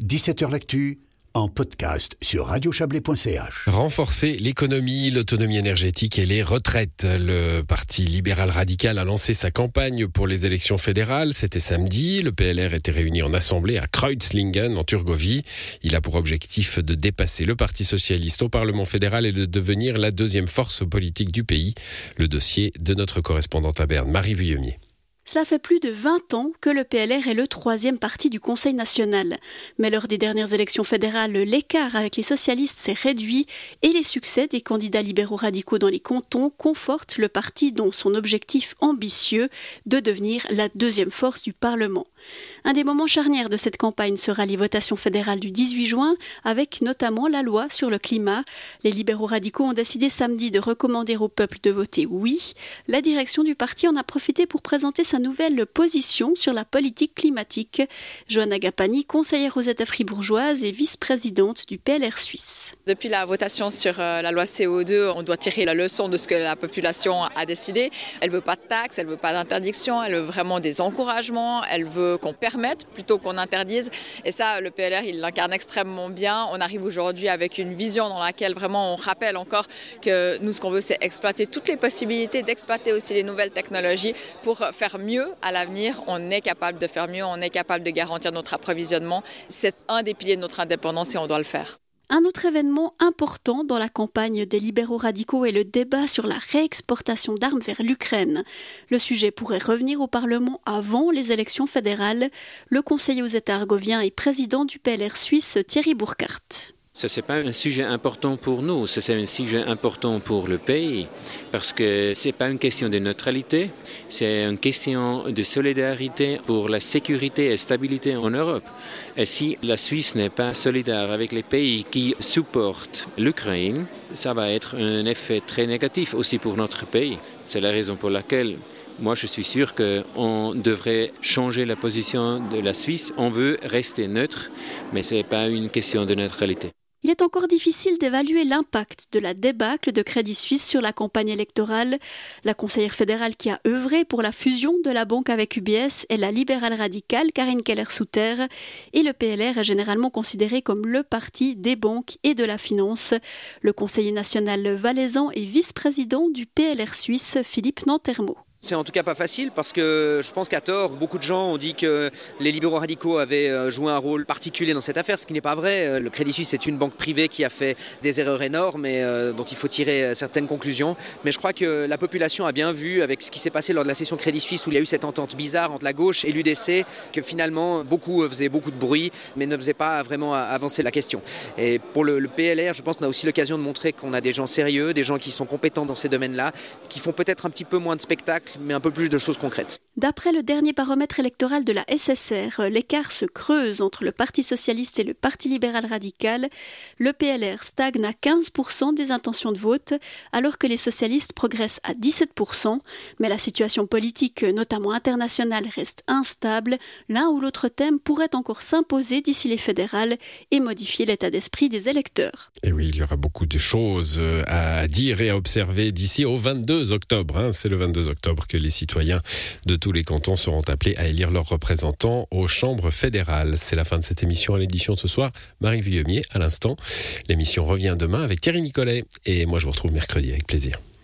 17h L'actu en podcast sur radiochablais.ch. Renforcer l'économie, l'autonomie énergétique et les retraites. Le Parti libéral radical a lancé sa campagne pour les élections fédérales. C'était samedi. Le PLR était réuni en assemblée à Kreuzlingen, en Turgovie. Il a pour objectif de dépasser le Parti socialiste au Parlement fédéral et de devenir la deuxième force politique du pays. Le dossier de notre correspondante à Berne, Marie Vuillemier. Ça fait plus de 20 ans que le PLR est le troisième parti du Conseil national. Mais lors des dernières élections fédérales, l'écart avec les socialistes s'est réduit et les succès des candidats libéraux radicaux dans les cantons confortent le parti dont son objectif ambitieux de devenir la deuxième force du Parlement. Un des moments charnières de cette campagne sera les votations fédérales du 18 juin, avec notamment la loi sur le climat. Les libéraux radicaux ont décidé samedi de recommander au peuple de voter oui. La direction du parti en a profité pour présenter sa nouvelle position sur la politique climatique. Johanna Gapani, conseillère aux États fribourgeoises et vice-présidente du PLR suisse. Depuis la votation sur euh, la loi CO2, on doit tirer la leçon de ce que la population a décidé. Elle veut pas de taxes, elle veut pas d'interdiction, elle veut vraiment des encouragements, elle veut qu'on permette plutôt qu'on interdise. Et ça, le PLR, il l'incarne extrêmement bien. On arrive aujourd'hui avec une vision dans laquelle vraiment on rappelle encore que nous, ce qu'on veut, c'est exploiter toutes les possibilités, d'exploiter aussi les nouvelles technologies pour faire mieux mieux à l'avenir, on est capable de faire mieux, on est capable de garantir notre approvisionnement. C'est un des piliers de notre indépendance et on doit le faire. Un autre événement important dans la campagne des libéraux radicaux est le débat sur la réexportation d'armes vers l'Ukraine. Le sujet pourrait revenir au Parlement avant les élections fédérales. Le conseiller aux États argoviens et président du PLR suisse Thierry Burkhardt. Ce n'est pas un sujet important pour nous, c'est un sujet important pour le pays, parce que ce n'est pas une question de neutralité, c'est une question de solidarité pour la sécurité et stabilité en Europe. Et si la Suisse n'est pas solidaire avec les pays qui supportent l'Ukraine, ça va être un effet très négatif aussi pour notre pays. C'est la raison pour laquelle moi, je suis sûr qu'on devrait changer la position de la Suisse. On veut rester neutre, mais ce n'est pas une question de neutralité. Il est encore difficile d'évaluer l'impact de la débâcle de Crédit Suisse sur la campagne électorale. La conseillère fédérale qui a œuvré pour la fusion de la banque avec UBS est la libérale radicale Karine Keller-Souter et le PLR est généralement considéré comme le parti des banques et de la finance. Le conseiller national valaisan et vice-président du PLR suisse Philippe Nantermo. C'est en tout cas pas facile parce que je pense qu'à tort, beaucoup de gens ont dit que les libéraux radicaux avaient euh, joué un rôle particulier dans cette affaire, ce qui n'est pas vrai. Euh, le Crédit Suisse est une banque privée qui a fait des erreurs énormes et euh, dont il faut tirer certaines conclusions. Mais je crois que la population a bien vu avec ce qui s'est passé lors de la session Crédit Suisse où il y a eu cette entente bizarre entre la gauche et l'UDC que finalement beaucoup faisaient beaucoup de bruit mais ne faisaient pas vraiment avancer la question. Et pour le, le PLR, je pense qu'on a aussi l'occasion de montrer qu'on a des gens sérieux, des gens qui sont compétents dans ces domaines-là, qui font peut-être un petit peu moins de spectacles mais un peu plus de choses concrètes. D'après le dernier baromètre électoral de la SSR, l'écart se creuse entre le Parti socialiste et le Parti libéral radical. Le PLR stagne à 15% des intentions de vote, alors que les socialistes progressent à 17%. Mais la situation politique, notamment internationale, reste instable. L'un ou l'autre thème pourrait encore s'imposer d'ici les fédérales et modifier l'état d'esprit des électeurs. Et oui, il y aura beaucoup de choses euh, à dire et à observer d'ici au 22 octobre. Hein. C'est le 22 octobre que les citoyens de tous les cantons seront appelés à élire leurs représentants aux chambres fédérales. C'est la fin de cette émission à l'édition de ce soir. Marie Villemier à l'instant. L'émission revient demain avec Thierry Nicolet. Et moi, je vous retrouve mercredi avec plaisir.